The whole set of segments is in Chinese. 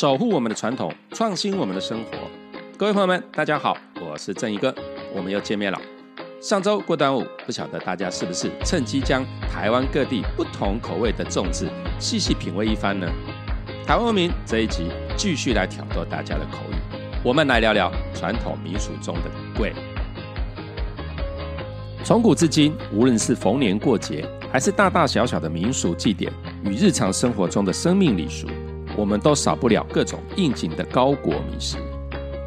守护我们的传统，创新我们的生活。各位朋友们，大家好，我是正义哥，我们又见面了。上周过端午，不晓得大家是不是趁机将台湾各地不同口味的粽子细细品味一番呢？台湾文明这一集继续来挑逗大家的口语，我们来聊聊传统民俗中的贵。从古至今，无论是逢年过节，还是大大小小的民俗祭典与日常生活中的生命礼俗，我们都少不了各种应景的糕果美食。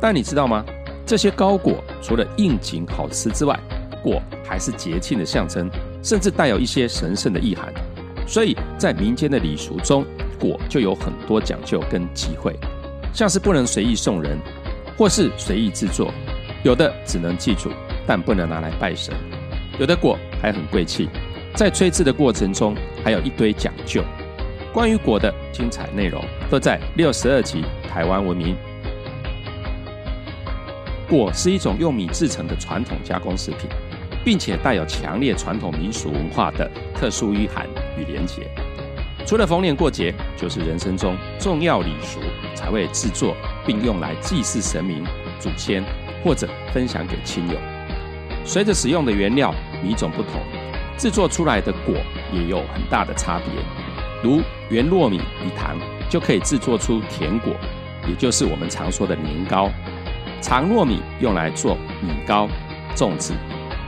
但你知道吗？这些糕果除了应景好吃之外，果还是节庆的象征，甚至带有一些神圣的意涵。所以在民间的礼俗中，果就有很多讲究跟忌讳，像是不能随意送人，或是随意制作，有的只能祭祖，但不能拿来拜神。有的果还很贵气，在吹制的过程中还有一堆讲究。关于果的精彩内容，都在六十二集《台湾文明》。果是一种用米制成的传统加工食品，并且带有强烈传统民俗文化的特殊意涵与连结。除了逢年过节，就是人生中重要礼俗才会制作，并用来祭祀神明、祖先，或者分享给亲友。随着使用的原料米种不同，制作出来的果也有很大的差别。如原糯米与糖就可以制作出甜果，也就是我们常说的年糕；长糯米用来做米糕、粽子，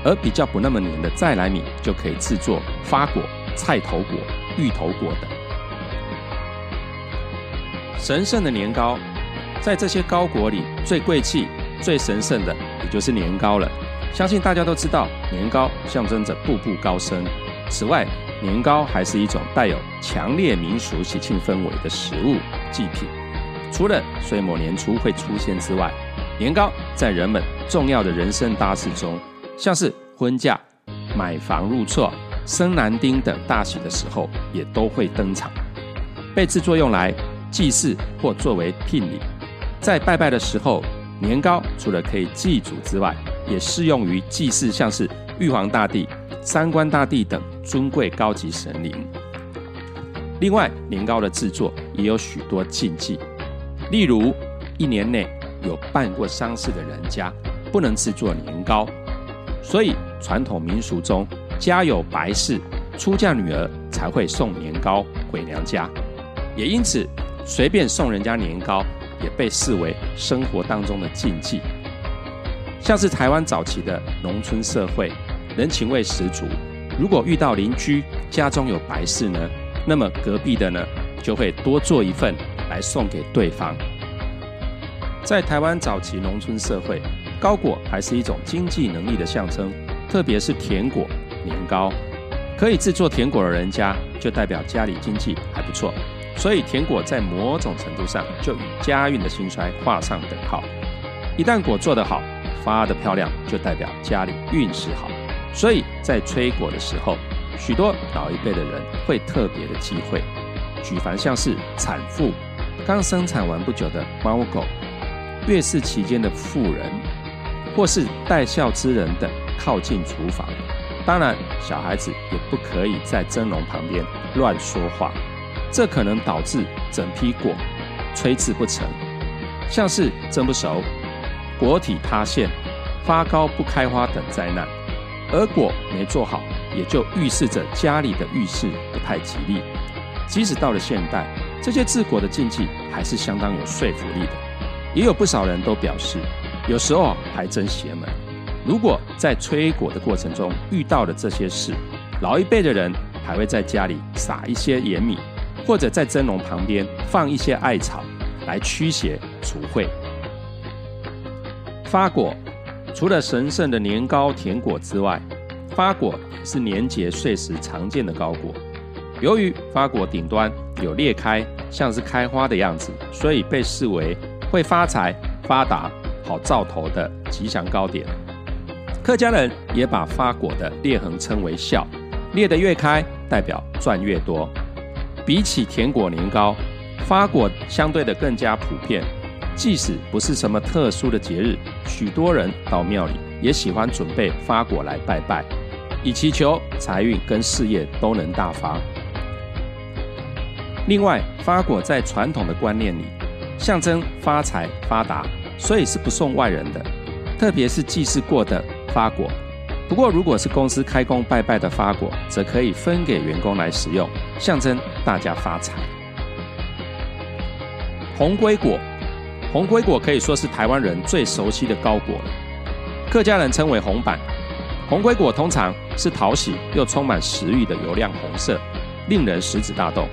而比较不那么黏的再来米就可以制作发果、菜头果、芋头果等。神圣的年糕，在这些糕果里最贵气、最神圣的，也就是年糕了。相信大家都知道，年糕象征着步步高升。此外，年糕还是一种带有强烈民俗喜庆氛围的食物祭品。除了岁末年初会出现之外，年糕在人们重要的人生大事中，像是婚嫁、买房入厝、生男丁等大喜的时候，也都会登场，被制作用来祭祀或作为聘礼。在拜拜的时候，年糕除了可以祭祖之外，也适用于祭祀，像是玉皇大帝、三官大帝等尊贵高级神灵。另外，年糕的制作也有许多禁忌，例如一年内有办过丧事的人家不能制作年糕，所以传统民俗中，家有白事、出嫁女儿才会送年糕回娘家。也因此，随便送人家年糕也被视为生活当中的禁忌。像是台湾早期的农村社会，人情味十足。如果遇到邻居家中有白事呢，那么隔壁的呢就会多做一份来送给对方。在台湾早期农村社会，糕果还是一种经济能力的象征，特别是甜果、年糕，可以制作甜果的人家就代表家里经济还不错，所以甜果在某种程度上就与家运的兴衰画上等号。一旦果做得好，发的漂亮就代表家里运势好，所以在吹果的时候，许多老一辈的人会特别的忌讳，举凡像是产妇、刚生产完不久的猫狗、月事期间的妇人，或是带孝之人等靠近厨房。当然，小孩子也不可以在蒸笼旁边乱说话，这可能导致整批果吹制不成，像是蒸不熟。果体塌陷、发糕不开花等灾难，而果没做好，也就预示着家里的运势不太吉利。即使到了现代，这些治果的禁忌还是相当有说服力的。也有不少人都表示，有时候还真邪门。如果在吹果的过程中遇到了这些事，老一辈的人还会在家里撒一些盐米，或者在蒸笼旁边放一些艾草，来驱邪除秽。发果除了神圣的年糕、甜果之外，发果是年节岁时常见的糕果。由于发果顶端有裂开，像是开花的样子，所以被视为会发财、发达、好兆头的吉祥糕点。客家人也把发果的裂痕称为笑，裂得越开，代表赚越多。比起甜果年糕，发果相对的更加普遍。即使不是什么特殊的节日，许多人到庙里也喜欢准备发果来拜拜，以祈求财运跟事业都能大发。另外，发果在传统的观念里，象征发财发达，所以是不送外人的，特别是祭祀过的发果。不过，如果是公司开工拜拜的发果，则可以分给员工来使用，象征大家发财。红龟果，红龟果可以说是台湾人最熟悉的糕果了，客家人称为红板。红龟果通常是讨喜又充满食欲的油亮红色，令人食指大动。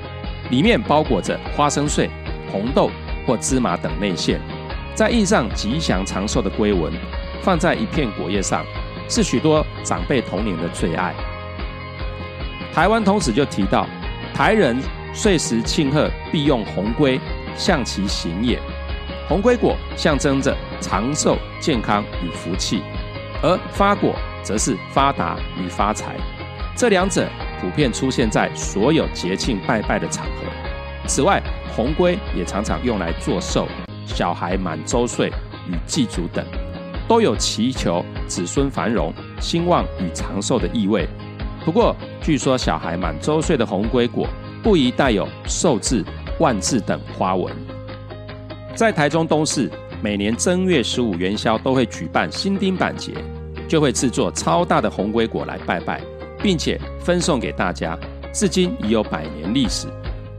里面包裹着花生碎、红豆或芝麻等内馅，再印上吉祥长寿的龟纹，放在一片果叶上，是许多长辈童年的最爱。台湾通史就提到，台人岁时庆贺必用红龟，象其行也。红龟果象征着长寿、健康与福气，而发果则是发达与发财。这两者。普遍出现在所有节庆拜拜的场合。此外，红龟也常常用来做寿、小孩满周岁与祭祖等，都有祈求子孙繁荣、兴旺与长寿的意味。不过，据说小孩满周岁的红龟果不宜带有寿字、万字等花纹。在台中东市，每年正月十五元宵都会举办新丁板节，就会制作超大的红龟果来拜拜。并且分送给大家，至今已有百年历史。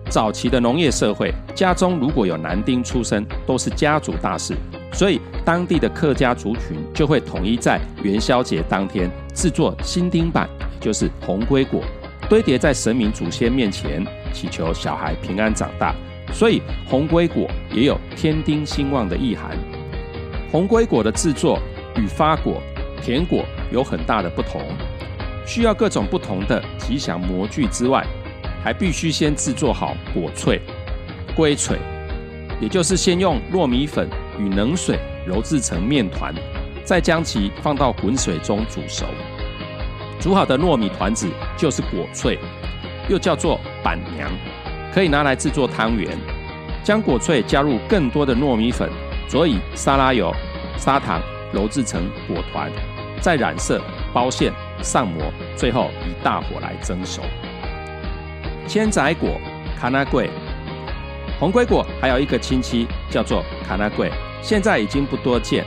早期的农业社会，家中如果有男丁出生，都是家族大事，所以当地的客家族群就会统一在元宵节当天制作新丁板，也就是红龟果，堆叠在神明祖先面前，祈求小孩平安长大。所以红龟果也有添丁兴旺的意涵。红龟果的制作与发果、甜果有很大的不同。需要各种不同的吉祥模具之外，还必须先制作好果脆、龟脆，也就是先用糯米粉与冷水揉制成面团，再将其放到滚水中煮熟。煮好的糯米团子就是果脆，又叫做板娘，可以拿来制作汤圆。将果脆加入更多的糯米粉，佐以沙拉油、砂糖揉制成果团，再染色包馅。上模，最后以大火来蒸熟。千载果、卡纳桂、红龟果，还有一个亲戚叫做卡纳桂，现在已经不多见。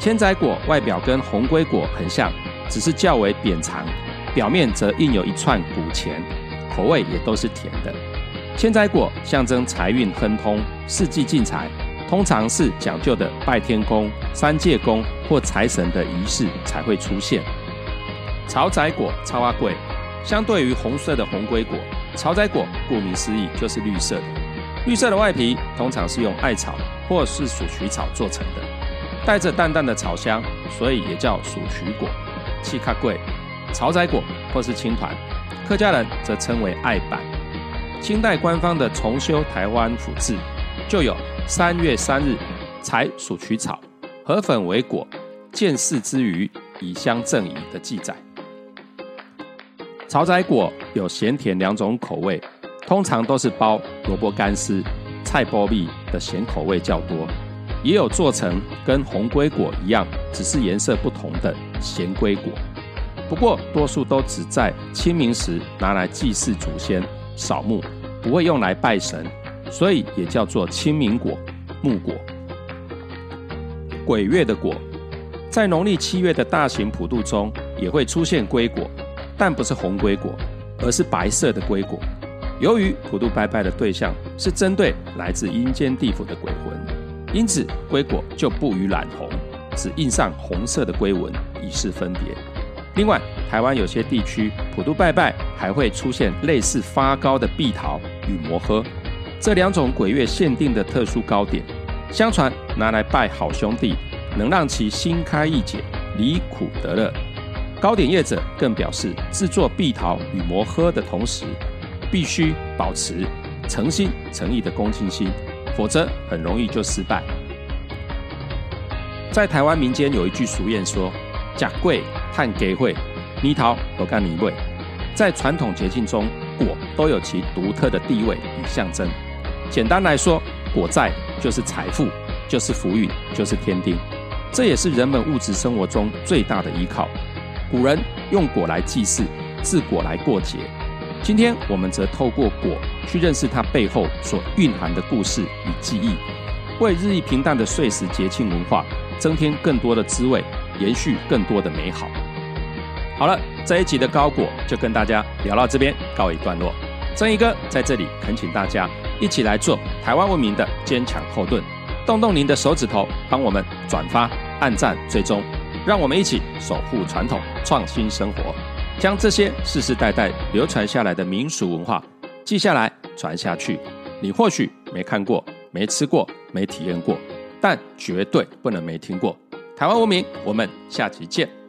千载果外表跟红龟果很像，只是较为扁长，表面则印有一串古钱，口味也都是甜的。千载果象征财运亨通、四季进财，通常是讲究的拜天公、三界公或财神的仪式才会出现。草仔果、超阿贵，相对于红色的红龟果，草仔果顾名思义就是绿色的。绿色的外皮通常是用艾草或是鼠曲草做成的，带着淡淡的草香，所以也叫鼠曲果。气卡贵、草仔果或是青团，客家人则称为艾板。清代官方的重修台湾府志就有三月三日采鼠曲草，河粉为果，见事之余以香赠矣的记载。草仔果有咸甜两种口味，通常都是包萝卜干丝、菜包蜜的咸口味较多，也有做成跟红龟果一样，只是颜色不同的咸龟果。不过多数都只在清明时拿来祭祀祖先、扫墓，不会用来拜神，所以也叫做清明果、木果。鬼月的果，在农历七月的大型普渡中也会出现龟果。但不是红龟果，而是白色的龟果。由于普渡拜拜的对象是针对来自阴间地府的鬼魂，因此龟果就不予染红，只印上红色的龟纹，以示分别。另外，台湾有些地区普渡拜拜还会出现类似发糕的碧桃与摩诃这两种鬼月限定的特殊糕点，相传拿来拜好兄弟，能让其心开意解，离苦得乐。糕点业者更表示，制作碧桃与摩诃的同时，必须保持诚心诚意的恭敬心，否则很容易就失败。在台湾民间有一句俗谚说：“假贵探给会，泥桃都干泥味。”在传统节庆中，果都有其独特的地位与象征。简单来说，果在就是财富，就是福运，就是天丁，这也是人们物质生活中最大的依靠。古人用果来祭祀，制果来过节。今天我们则透过果去认识它背后所蕴含的故事与记忆。为日益平淡的岁时节庆文化增添更多的滋味，延续更多的美好。好了，这一集的高果就跟大家聊到这边，告一段落。正义哥在这里恳请大家一起来做台湾文明的坚强后盾，动动您的手指头，帮我们转发、按赞、追踪，让我们一起守护传统，创新生活，将这些世世代代流传下来的民俗文化记下来、传下去。你或许没看过、没吃过、没体验过，但绝对不能没听过。台湾文明，我们下集见。